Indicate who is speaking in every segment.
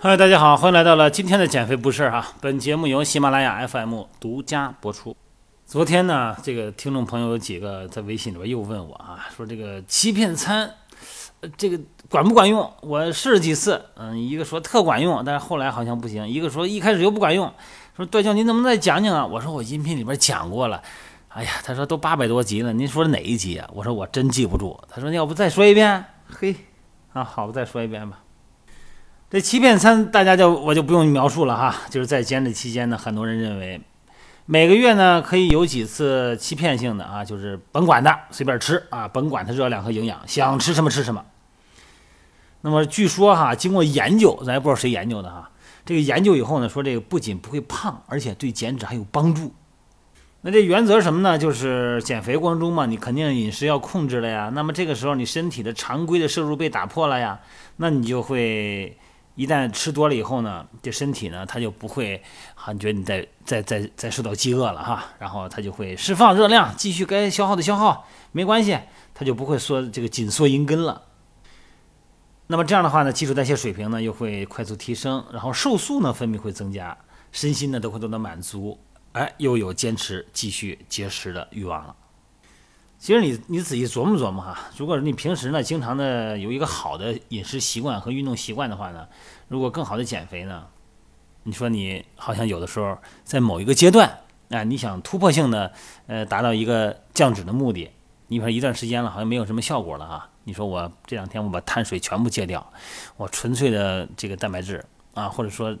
Speaker 1: 嗨，大家好，欢迎来到了今天的减肥不是哈。本节目由喜马拉雅 FM 独家播出。昨天呢，这个听众朋友有几个在微信里边又问我啊，说这个欺骗餐，呃这个管不管用？我试了几次，嗯，一个说特管用，但是后来好像不行；一个说一开始又不管用。说段教您能不能再讲讲啊？我说我音频里边讲过了。哎呀，他说都八百多集了，您说哪一集啊？我说我真记不住。他说要不再说一遍？嘿，啊，好吧，再说一遍吧。这欺骗餐，大家就我就不用描述了哈，就是在减脂期间呢，很多人认为每个月呢可以有几次欺骗性的啊，就是甭管它，随便吃啊，甭管它热量和营养，想吃什么吃什么。那么据说哈，经过研究，咱也不知道谁研究的哈，这个研究以后呢，说这个不仅不会胖，而且对减脂还有帮助。那这原则是什么呢？就是减肥过程中嘛，你肯定饮食要控制了呀。那么这个时候你身体的常规的摄入被打破了呀，那你就会。一旦吃多了以后呢，这身体呢，它就不会，哈，你觉得你在在在在受到饥饿了哈，然后它就会释放热量，继续该消耗的消耗，没关系，它就不会说这个紧缩银根了。那么这样的话呢，基础代谢水平呢又会快速提升，然后瘦素呢分泌会增加，身心呢都会得到满足，哎，又有坚持继续节食的欲望了。其实你你仔细琢磨琢磨哈，如果你平时呢经常的有一个好的饮食习惯和运动习惯的话呢，如果更好的减肥呢，你说你好像有的时候在某一个阶段啊，你想突破性的呃达到一个降脂的目的，你说一段时间了好像没有什么效果了啊，你说我这两天我把碳水全部戒掉，我纯粹的这个蛋白质啊，或者说。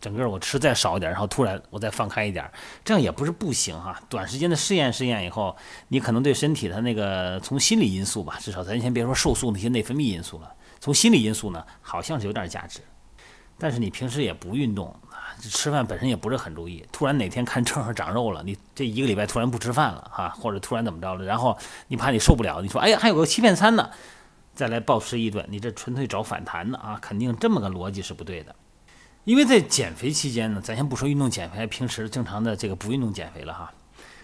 Speaker 1: 整个我吃再少一点，然后突然我再放开一点，这样也不是不行哈。短时间的试验试验以后，你可能对身体它那个从心理因素吧，至少咱先别说瘦素那些内分泌因素了，从心理因素呢，好像是有点价值。但是你平时也不运动啊，吃饭本身也不是很注意，突然哪天看秤上长肉了，你这一个礼拜突然不吃饭了哈，或者突然怎么着了，然后你怕你受不了，你说哎呀还有个欺骗餐呢，再来暴吃一顿，你这纯粹找反弹的啊，肯定这么个逻辑是不对的。因为在减肥期间呢，咱先不说运动减肥，平时正常的这个不运动减肥了哈，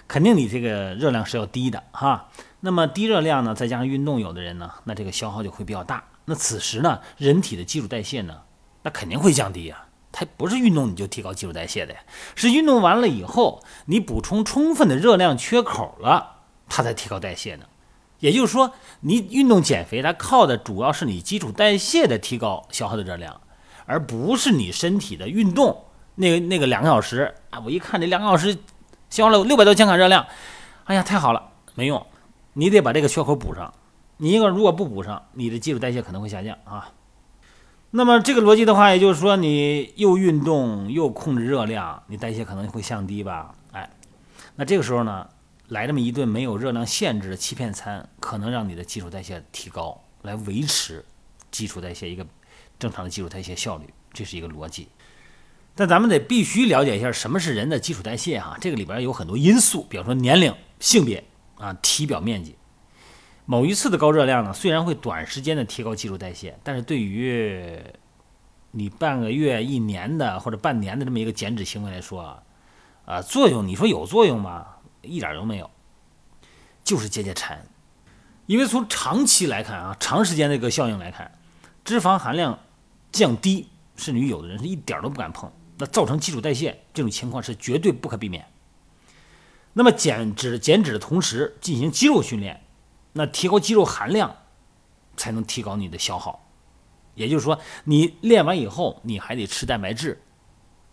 Speaker 1: 肯定你这个热量是要低的哈。那么低热量呢，再加上运动，有的人呢，那这个消耗就会比较大。那此时呢，人体的基础代谢呢，那肯定会降低呀。它不是运动你就提高基础代谢的呀，是运动完了以后，你补充充分的热量缺口了，它才提高代谢呢。也就是说，你运动减肥，它靠的主要是你基础代谢的提高消耗的热量。而不是你身体的运动，那个那个两个小时啊，我一看这两个小时消耗了六百多千卡热量，哎呀，太好了，没用，你得把这个缺口补上。你一个如果不补上，你的基础代谢可能会下降啊。那么这个逻辑的话，也就是说，你又运动又控制热量，你代谢可能会降低吧？哎，那这个时候呢，来这么一顿没有热量限制的欺骗餐，可能让你的基础代谢提高，来维持基础代谢一个。正常的基础代谢效率，这是一个逻辑。但咱们得必须了解一下什么是人的基础代谢哈，这个里边有很多因素，比方说年龄、性别啊、体表面积。某一次的高热量呢，虽然会短时间的提高基础代谢，但是对于你半个月、一年的或者半年的这么一个减脂行为来说，啊，作用你说有作用吗？一点都没有，就是解解馋。因为从长期来看啊，长时间的一个效应来看。脂肪含量降低，甚至于有的人是一点都不敢碰，那造成基础代谢这种情况是绝对不可避免。那么减脂减脂的同时进行肌肉训练，那提高肌肉含量才能提高你的消耗。也就是说，你练完以后你还得吃蛋白质，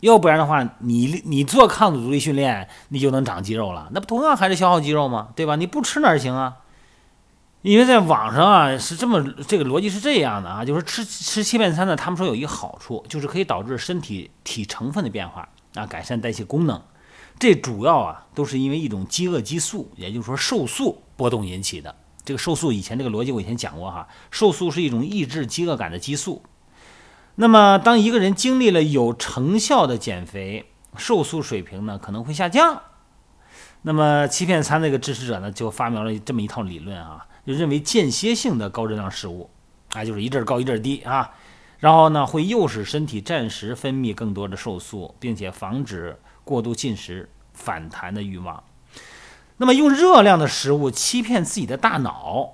Speaker 1: 要不然的话，你你做抗阻阻力训练你就能长肌肉了，那不同样还是消耗肌肉吗？对吧？你不吃哪行啊？因为在网上啊是这么这个逻辑是这样的啊，就是吃吃欺骗餐呢，他们说有一个好处，就是可以导致身体体成分的变化啊，改善代谢功能。这主要啊都是因为一种饥饿激素，也就是说瘦素波动引起的。这个瘦素以前这个逻辑我以前讲过哈，瘦素是一种抑制饥饿感的激素。那么当一个人经历了有成效的减肥，瘦素水平呢可能会下降。那么欺骗餐那个支持者呢就发明了这么一套理论啊。就认为间歇性的高热量食物，啊，就是一阵高一阵低啊，然后呢，会诱使身体暂时分泌更多的瘦素，并且防止过度进食反弹的欲望。那么，用热量的食物欺骗自己的大脑，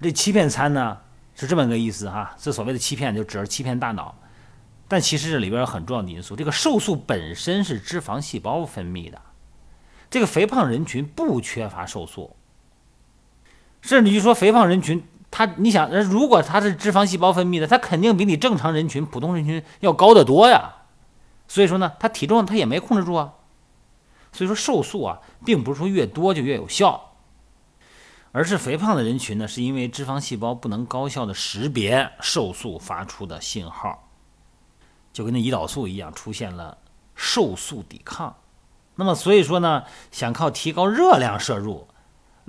Speaker 1: 这欺骗餐呢是这么个意思哈。这所谓的欺骗，就只是欺骗大脑。但其实这里边有很重要的因素，这个瘦素本身是脂肪细胞分泌的，这个肥胖人群不缺乏瘦素，甚至于说肥胖人群，他你想，如果他是脂肪细胞分泌的，他肯定比你正常人群、普通人群要高得多呀。所以说呢，他体重他也没控制住啊。所以说瘦素啊，并不是说越多就越有效，而是肥胖的人群呢，是因为脂肪细胞不能高效的识别瘦素发出的信号。就跟那胰岛素一样，出现了瘦素抵抗。那么，所以说呢，想靠提高热量摄入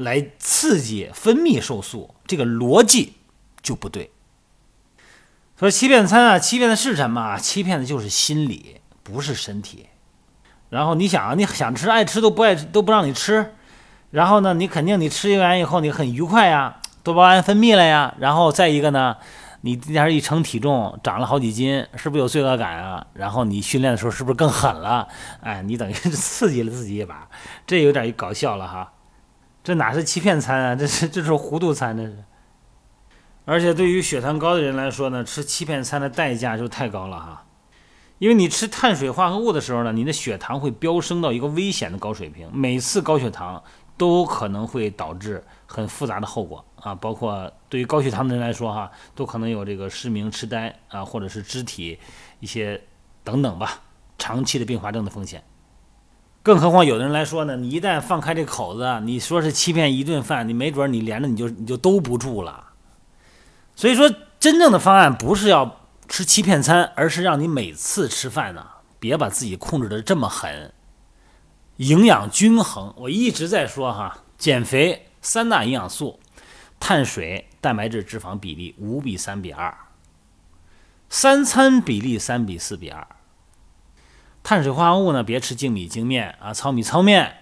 Speaker 1: 来刺激分泌瘦素，这个逻辑就不对。说欺骗餐啊，欺骗的是什么？欺骗的就是心理，不是身体。然后你想啊，你想吃，爱吃都不爱，都不让你吃。然后呢，你肯定你吃完以后你很愉快呀，多巴胺分泌了呀。然后再一个呢？你那天一称体重，长了好几斤，是不是有罪恶感啊？然后你训练的时候是不是更狠了？哎，你等于是刺激了自己一把，这有点搞笑了哈。这哪是欺骗餐啊？这是这是糊涂餐，这是。而且对于血糖高的人来说呢，吃欺骗餐的代价就太高了哈。因为你吃碳水化合物的时候呢，你的血糖会飙升到一个危险的高水平，每次高血糖都可能会导致很复杂的后果。啊，包括对于高血糖的人来说，哈，都可能有这个失明、痴呆啊，或者是肢体一些等等吧，长期的并发症的风险。更何况有的人来说呢，你一旦放开这口子，你说是欺骗一顿饭，你没准你连着你就你就兜不住了。所以说，真正的方案不是要吃欺骗餐，而是让你每次吃饭呢，别把自己控制的这么狠，营养均衡。我一直在说哈，减肥三大营养素。碳水、蛋白质、脂肪比例五比三比二，三餐比例三比四比二。碳水化合物呢，别吃精米精面啊，糙米糙面。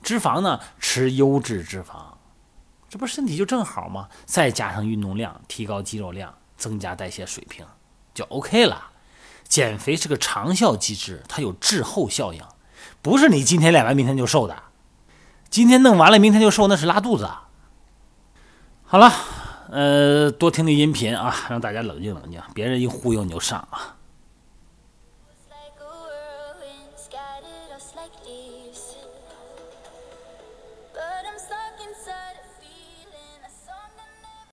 Speaker 1: 脂肪呢，吃优质脂肪，这不身体就正好吗？再加上运动量，提高肌肉量，增加代谢水平，就 OK 了。减肥是个长效机制，它有滞后效应，不是你今天练完明天就瘦的。今天弄完了，明天就瘦，那是拉肚子。好了，呃，多听听音频啊，让大家冷静冷静，别人一忽悠你就上啊。